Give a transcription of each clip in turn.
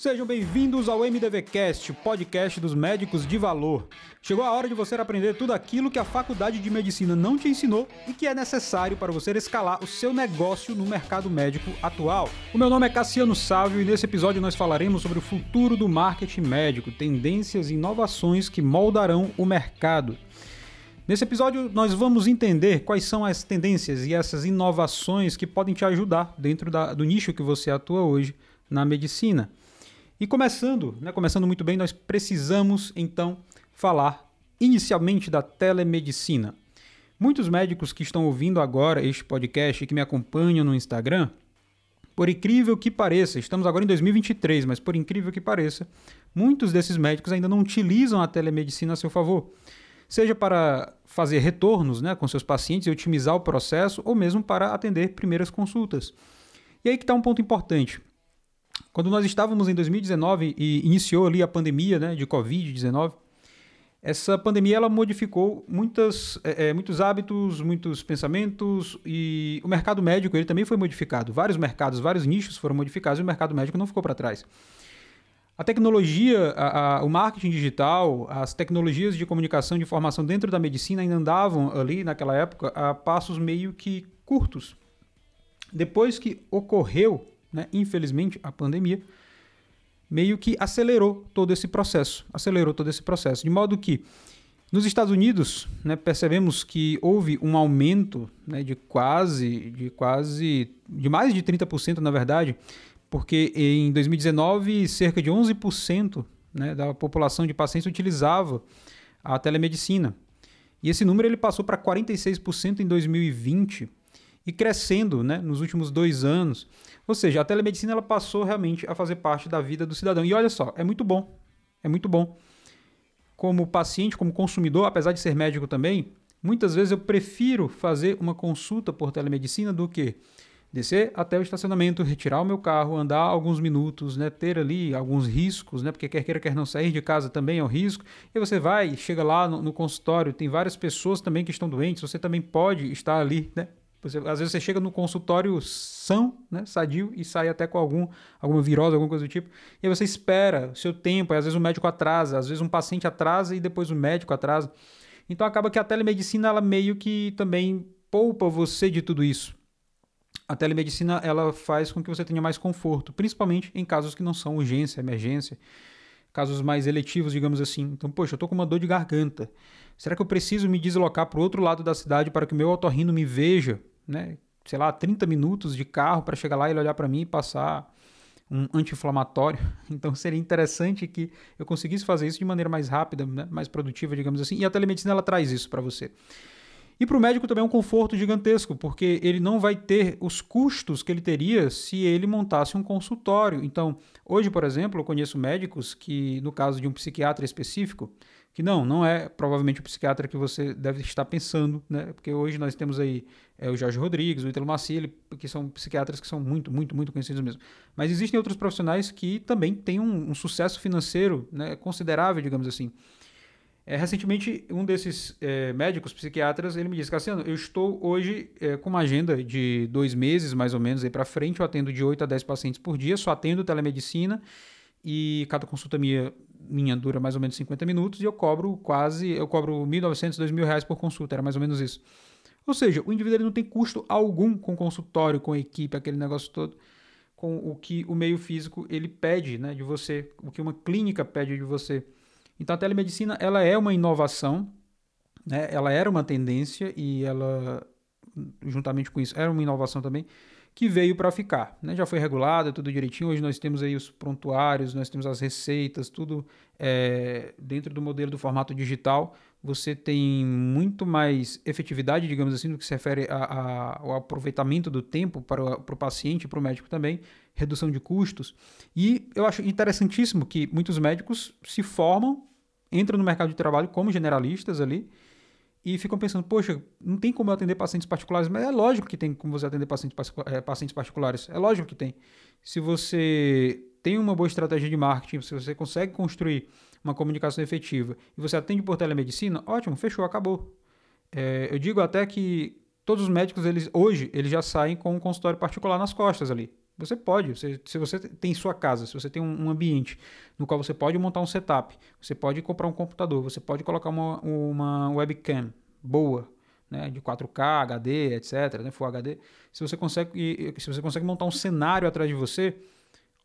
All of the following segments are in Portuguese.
Sejam bem-vindos ao MDVcast, podcast dos médicos de valor. Chegou a hora de você aprender tudo aquilo que a faculdade de medicina não te ensinou e que é necessário para você escalar o seu negócio no mercado médico atual. O meu nome é Cassiano Sávio e nesse episódio nós falaremos sobre o futuro do marketing médico, tendências e inovações que moldarão o mercado. Nesse episódio, nós vamos entender quais são as tendências e essas inovações que podem te ajudar dentro da, do nicho que você atua hoje na medicina. E começando, né, começando muito bem, nós precisamos então falar inicialmente da telemedicina. Muitos médicos que estão ouvindo agora este podcast e que me acompanham no Instagram, por incrível que pareça, estamos agora em 2023, mas por incrível que pareça, muitos desses médicos ainda não utilizam a telemedicina a seu favor. Seja para fazer retornos né, com seus pacientes e otimizar o processo, ou mesmo para atender primeiras consultas. E aí que está um ponto importante. Quando nós estávamos em 2019 e iniciou ali a pandemia né, de Covid-19, essa pandemia ela modificou muitas, é, muitos hábitos, muitos pensamentos e o mercado médico ele também foi modificado. Vários mercados, vários nichos foram modificados e o mercado médico não ficou para trás. A tecnologia, a, a, o marketing digital, as tecnologias de comunicação de informação dentro da medicina ainda andavam ali naquela época a passos meio que curtos. Depois que ocorreu né, infelizmente, a pandemia meio que acelerou todo esse processo, acelerou todo esse processo, de modo que nos Estados Unidos, né, percebemos que houve um aumento né, de quase, de quase, de mais de 30%, na verdade, porque em 2019 cerca de 11% né, da população de pacientes utilizava a telemedicina. E esse número ele passou para 46% em 2020 e crescendo né, nos últimos dois anos. Ou seja, a telemedicina ela passou realmente a fazer parte da vida do cidadão. E olha só, é muito bom. É muito bom. Como paciente, como consumidor, apesar de ser médico também, muitas vezes eu prefiro fazer uma consulta por telemedicina do que descer até o estacionamento, retirar o meu carro, andar alguns minutos, né, ter ali alguns riscos, né, porque quer queira quer não sair de casa também é um risco. E você vai, chega lá no, no consultório, tem várias pessoas também que estão doentes, você também pode estar ali, né, você, às vezes você chega no consultório são, né, sadio, e sai até com algum, alguma virose, alguma coisa do tipo. E aí você espera o seu tempo, às vezes o médico atrasa, às vezes um paciente atrasa e depois o médico atrasa. Então acaba que a telemedicina ela meio que também poupa você de tudo isso. A telemedicina ela faz com que você tenha mais conforto, principalmente em casos que não são urgência, emergência, casos mais eletivos, digamos assim. Então, poxa, eu tô com uma dor de garganta. Será que eu preciso me deslocar para o outro lado da cidade para que o meu otorrino me veja né, sei lá, 30 minutos de carro para chegar lá e ele olhar para mim e passar um anti-inflamatório. Então seria interessante que eu conseguisse fazer isso de maneira mais rápida, né, mais produtiva, digamos assim. E a telemedicina ela traz isso para você. E para o médico também é um conforto gigantesco, porque ele não vai ter os custos que ele teria se ele montasse um consultório. Então, hoje, por exemplo, eu conheço médicos que, no caso de um psiquiatra específico, que não, não é provavelmente o psiquiatra que você deve estar pensando, né? Porque hoje nós temos aí é, o Jorge Rodrigues, o Ítalo Maciel, que são psiquiatras que são muito, muito, muito conhecidos mesmo. Mas existem outros profissionais que também têm um, um sucesso financeiro né, considerável, digamos assim. É, recentemente, um desses é, médicos psiquiatras, ele me disse, Cassiano, eu estou hoje é, com uma agenda de dois meses, mais ou menos, aí para frente, eu atendo de 8 a 10 pacientes por dia, só atendo telemedicina, e cada consulta minha, minha dura mais ou menos 50 minutos, e eu cobro quase, eu cobro 1.900, 2.000 reais por consulta, era mais ou menos isso. Ou seja, o indivíduo não tem custo algum com consultório, com equipe, aquele negócio todo, com o que o meio físico ele pede né, de você, o que uma clínica pede de você. Então a telemedicina ela é uma inovação, né? ela era uma tendência e ela, juntamente com isso, era uma inovação também, que veio para ficar. Né? Já foi regulada, tudo direitinho. Hoje nós temos aí os prontuários, nós temos as receitas, tudo é, dentro do modelo do formato digital. Você tem muito mais efetividade, digamos assim, no que se refere ao aproveitamento do tempo para o, para o paciente e para o médico também, redução de custos. E eu acho interessantíssimo que muitos médicos se formam entram no mercado de trabalho como generalistas ali e ficam pensando, poxa, não tem como eu atender pacientes particulares, mas é lógico que tem como você atender pacientes, é, pacientes particulares, é lógico que tem. Se você tem uma boa estratégia de marketing, se você consegue construir uma comunicação efetiva e você atende por telemedicina, ótimo, fechou, acabou. É, eu digo até que todos os médicos, eles hoje, eles já saem com um consultório particular nas costas ali. Você pode, você, se você tem sua casa, se você tem um, um, ambiente no qual você pode montar um setup, você pode comprar um computador, você pode colocar uma, uma webcam boa, né, de 4K, HD, etc, né, Full HD. Se você consegue, se você consegue montar um cenário atrás de você,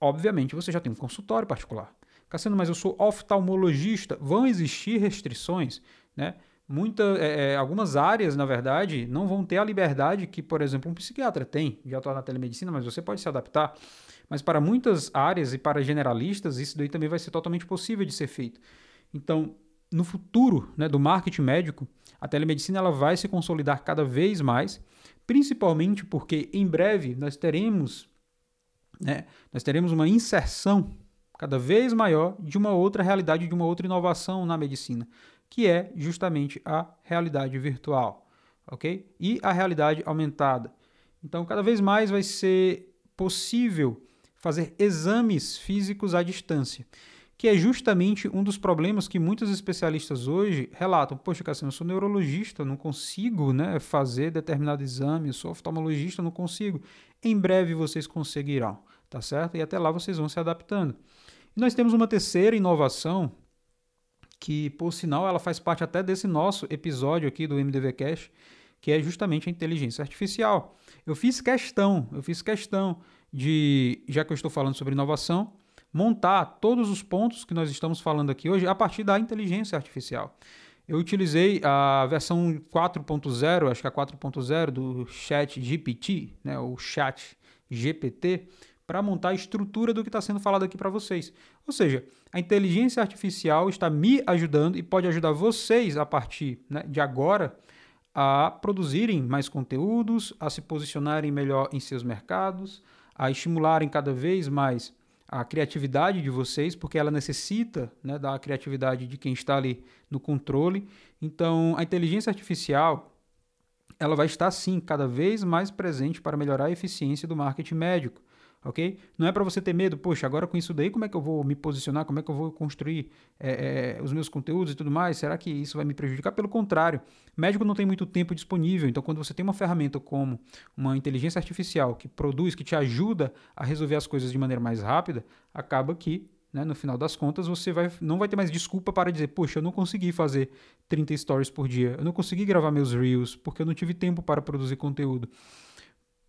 obviamente você já tem um consultório particular. Cassiano, mas eu sou oftalmologista. Vão existir restrições, né? Muita, é, é, algumas áreas, na verdade, não vão ter a liberdade que, por exemplo, um psiquiatra tem de atuar na telemedicina, mas você pode se adaptar. Mas para muitas áreas e para generalistas, isso daí também vai ser totalmente possível de ser feito. Então, no futuro né, do marketing médico, a telemedicina ela vai se consolidar cada vez mais, principalmente porque em breve nós teremos, né, nós teremos uma inserção cada vez maior de uma outra realidade, de uma outra inovação na medicina que é justamente a realidade virtual, ok? E a realidade aumentada. Então, cada vez mais vai ser possível fazer exames físicos à distância, que é justamente um dos problemas que muitos especialistas hoje relatam. Poxa, Cassino, eu sou neurologista, não consigo né, fazer determinado exame, eu sou oftalmologista, não consigo. Em breve vocês conseguirão, tá certo? E até lá vocês vão se adaptando. E nós temos uma terceira inovação que, por sinal, ela faz parte até desse nosso episódio aqui do MDV Cash, que é justamente a inteligência artificial. Eu fiz questão, eu fiz questão de, já que eu estou falando sobre inovação, montar todos os pontos que nós estamos falando aqui hoje a partir da inteligência artificial. Eu utilizei a versão 4.0, acho que é a 4.0 do Chat GPT, né, o Chat GPT, para montar a estrutura do que está sendo falado aqui para vocês. Ou seja, a inteligência artificial está me ajudando e pode ajudar vocês a partir né, de agora a produzirem mais conteúdos, a se posicionarem melhor em seus mercados, a estimularem cada vez mais a criatividade de vocês, porque ela necessita né, da criatividade de quem está ali no controle. Então, a inteligência artificial ela vai estar sim cada vez mais presente para melhorar a eficiência do marketing médico ok? Não é para você ter medo, poxa, agora com isso daí, como é que eu vou me posicionar, como é que eu vou construir é, é, os meus conteúdos e tudo mais? Será que isso vai me prejudicar? Pelo contrário, médico não tem muito tempo disponível, então quando você tem uma ferramenta como uma inteligência artificial que produz, que te ajuda a resolver as coisas de maneira mais rápida, acaba que né, no final das contas, você vai, não vai ter mais desculpa para dizer, poxa, eu não consegui fazer 30 stories por dia, eu não consegui gravar meus reels, porque eu não tive tempo para produzir conteúdo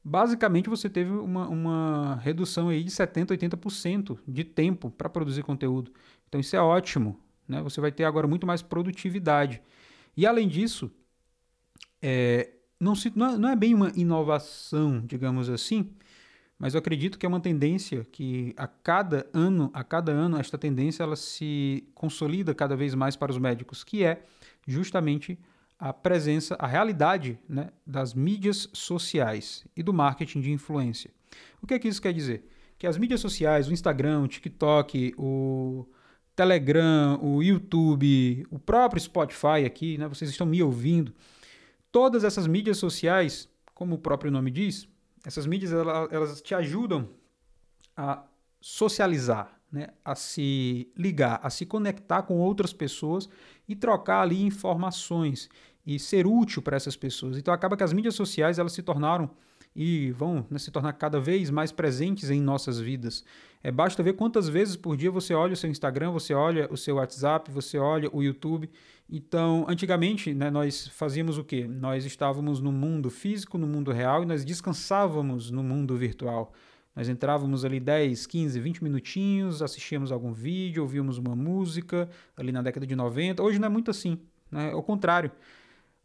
basicamente você teve uma, uma redução aí de 70%, 80% de tempo para produzir conteúdo. Então isso é ótimo. Né? Você vai ter agora muito mais produtividade. E além disso, é, não, se, não, é, não é bem uma inovação, digamos assim, mas eu acredito que é uma tendência que a cada ano, a cada ano, esta tendência ela se consolida cada vez mais para os médicos, que é justamente a presença, a realidade né, das mídias sociais e do marketing de influência. O que, é que isso quer dizer? Que as mídias sociais, o Instagram, o TikTok, o Telegram, o YouTube, o próprio Spotify aqui, né, vocês estão me ouvindo, todas essas mídias sociais, como o próprio nome diz, essas mídias elas, elas te ajudam a socializar, né, a se ligar, a se conectar com outras pessoas e trocar ali informações e ser útil para essas pessoas. Então acaba que as mídias sociais elas se tornaram e vão né, se tornar cada vez mais presentes em nossas vidas. É, basta ver quantas vezes por dia você olha o seu Instagram, você olha o seu WhatsApp, você olha o YouTube. Então, antigamente, né, nós fazíamos o quê? Nós estávamos no mundo físico, no mundo real, e nós descansávamos no mundo virtual. Nós entrávamos ali 10, 15, 20 minutinhos, assistíamos algum vídeo, ouvíamos uma música ali na década de 90. Hoje não é muito assim, né? Ao contrário.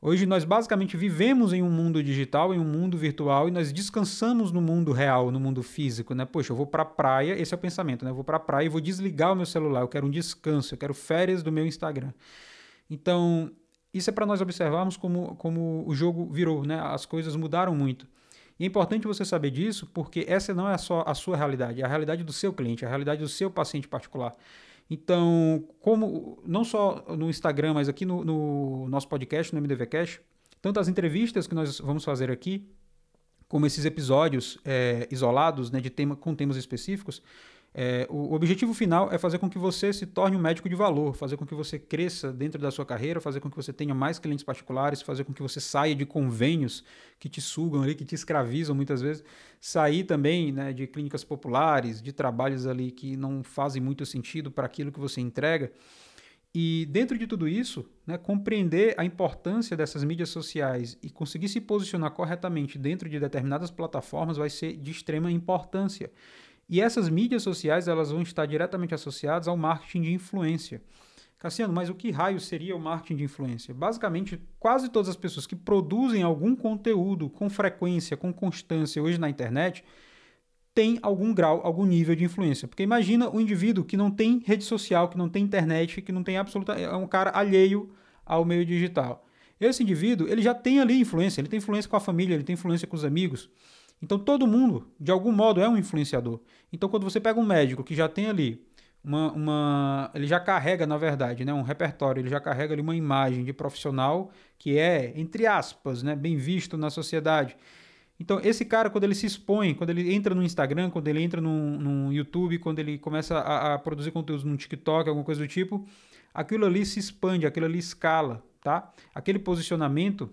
Hoje nós basicamente vivemos em um mundo digital, em um mundo virtual e nós descansamos no mundo real, no mundo físico, né? Poxa, eu vou para a praia, esse é o pensamento, né? Eu vou para a praia e vou desligar o meu celular, eu quero um descanso, eu quero férias do meu Instagram. Então, isso é para nós observarmos como, como o jogo virou, né? As coisas mudaram muito. E é importante você saber disso, porque essa não é só a sua realidade, é a realidade do seu cliente, é a realidade do seu paciente particular. Então, como não só no Instagram, mas aqui no, no nosso podcast, no MDVcast, tanto as entrevistas que nós vamos fazer aqui, como esses episódios é, isolados né, de tema, com temas específicos, É, o objetivo final é fazer com que você se torne um médico de valor, fazer com que você cresça dentro da sua carreira, fazer com que você tenha mais clientes particulares, fazer com que você saia de convênios que te sugam ali, que te escravizam muitas vezes, sair também né, de clínicas populares, de trabalhos ali que não fazem muito sentido para aquilo que você entrega. E dentro de tudo isso, né, compreender a importância dessas mídias sociais e conseguir se posicionar corretamente dentro de determinadas plataformas vai ser de extrema importância. E essas mídias sociais elas vão estar diretamente associadas ao marketing de influência. Cassiano, mas o que raio seria o marketing de influência? Basicamente, quase todas as pessoas que produzem algum conteúdo com frequência, com constância hoje na internet, têm algum grau, algum nível de influência. Porque imagina um indivíduo que não tem rede social, que não tem internet, que não tem absoluta. é um cara alheio ao meio digital. Esse indivíduo, ele já tem ali influência, ele tem influência com a família, ele tem influência com os amigos. Então todo mundo, de algum modo, é um influenciador. Então quando você pega um médico que já tem ali uma, uma, ele já carrega, na verdade, né, um repertório, ele já carrega ali uma imagem de profissional que é, entre aspas, né, bem visto na sociedade. Então, esse cara, quando ele se expõe, quando ele entra no Instagram, quando ele entra no, YouTube, quando ele começa a, a produzir conteúdos no TikTok, alguma coisa do tipo, aquilo ali se expande, aquilo ali escala, tá? Aquele posicionamento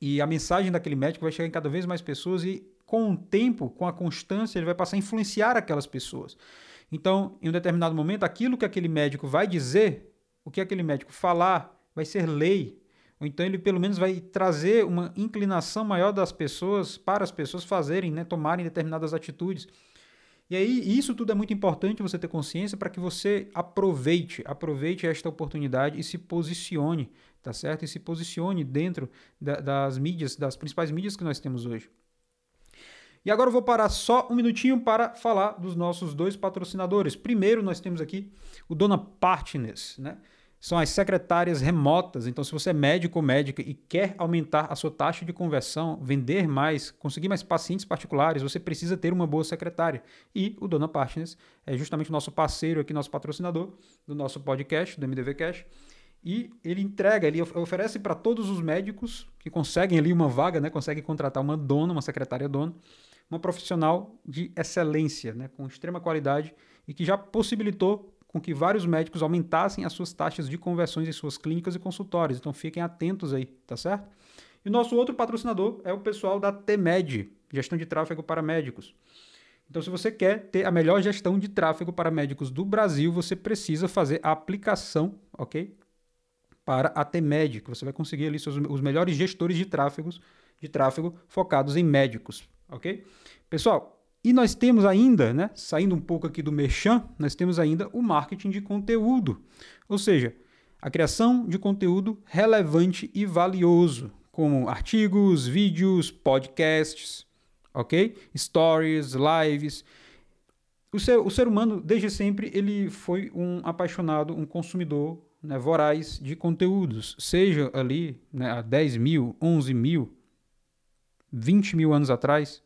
e a mensagem daquele médico vai chegar em cada vez mais pessoas e com o tempo, com a constância, ele vai passar a influenciar aquelas pessoas. Então, em um determinado momento, aquilo que aquele médico vai dizer, o que aquele médico falar, vai ser lei. Ou então ele pelo menos vai trazer uma inclinação maior das pessoas para as pessoas fazerem, né, tomarem determinadas atitudes. E aí, isso tudo é muito importante você ter consciência para que você aproveite, aproveite esta oportunidade e se posicione, tá certo? E se posicione dentro da, das mídias, das principais mídias que nós temos hoje. E agora eu vou parar só um minutinho para falar dos nossos dois patrocinadores. Primeiro, nós temos aqui o Dona Partners, né? são as secretárias remotas. Então, se você é médico ou médica e quer aumentar a sua taxa de conversão, vender mais, conseguir mais pacientes particulares, você precisa ter uma boa secretária. E o Dona Partners é justamente o nosso parceiro aqui, nosso patrocinador do nosso podcast, do MDV Cash. E ele entrega, ele oferece para todos os médicos que conseguem ali uma vaga, né, conseguem contratar uma dona, uma secretária dona, uma profissional de excelência, né, com extrema qualidade e que já possibilitou com que vários médicos aumentassem as suas taxas de conversões em suas clínicas e consultórios. Então fiquem atentos aí, tá certo? E o nosso outro patrocinador é o pessoal da TMED, Gestão de Tráfego para Médicos. Então, se você quer ter a melhor gestão de tráfego para médicos do Brasil, você precisa fazer a aplicação, ok? Para a que você vai conseguir ali seus, os melhores gestores de tráfegos, de tráfego focados em médicos, ok? Pessoal, e nós temos ainda, né, saindo um pouco aqui do merchan, nós temos ainda o marketing de conteúdo. Ou seja, a criação de conteúdo relevante e valioso, como artigos, vídeos, podcasts, ok? Stories, lives. O ser, o ser humano, desde sempre, ele foi um apaixonado, um consumidor né, voraz de conteúdos. Seja ali né, há 10 mil, 11 mil, 20 mil anos atrás,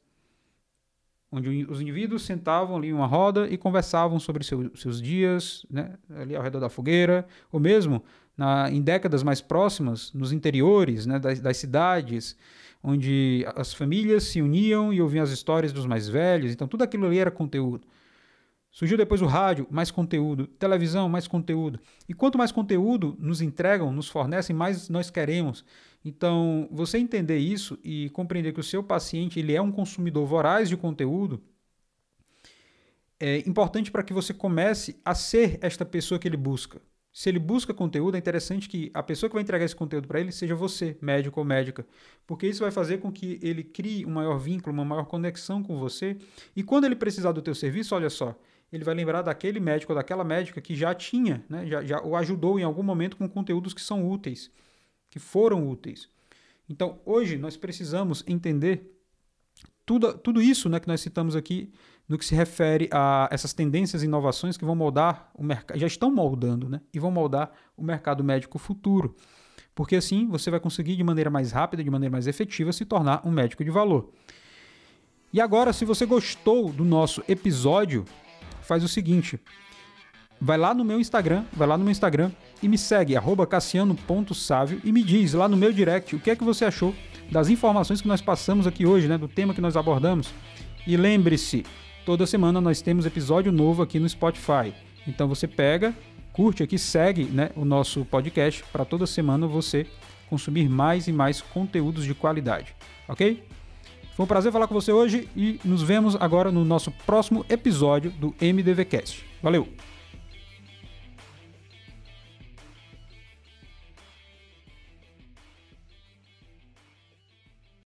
onde os indivíduos sentavam ali em uma roda e conversavam sobre seu, seus dias, né, ali ao redor da fogueira, ou mesmo na, em décadas mais próximas, nos interiores né, das, das cidades, onde as famílias se uniam e ouviam as histórias dos mais velhos, então tudo aquilo ali era conteúdo. Surgiu depois o rádio, mais conteúdo, televisão, mais conteúdo. E quanto mais conteúdo nos entregam, nos fornecem, mais nós queremos. Então, você entender isso e compreender que o seu paciente ele é um consumidor voraz de conteúdo é importante para que você comece a ser esta pessoa que ele busca. Se ele busca conteúdo, é interessante que a pessoa que vai entregar esse conteúdo para ele seja você, médico ou médica, porque isso vai fazer com que ele crie um maior vínculo, uma maior conexão com você. E quando ele precisar do teu serviço, olha só, ele vai lembrar daquele médico ou daquela médica que já tinha, né, já, já o ajudou em algum momento com conteúdos que são úteis que foram úteis. Então, hoje nós precisamos entender tudo, tudo isso né, que nós citamos aqui no que se refere a essas tendências e inovações que vão moldar o mercado, já estão moldando, né, e vão moldar o mercado médico futuro. Porque assim você vai conseguir de maneira mais rápida, de maneira mais efetiva, se tornar um médico de valor. E agora, se você gostou do nosso episódio, faz o seguinte: vai lá no meu Instagram, vai lá no meu Instagram e me segue, cassiano.sávio e me diz lá no meu direct o que é que você achou das informações que nós passamos aqui hoje, né, do tema que nós abordamos. E lembre-se, Toda semana nós temos episódio novo aqui no Spotify. Então você pega, curte aqui, segue né, o nosso podcast para toda semana você consumir mais e mais conteúdos de qualidade, ok? Foi um prazer falar com você hoje e nos vemos agora no nosso próximo episódio do MDVcast. Valeu!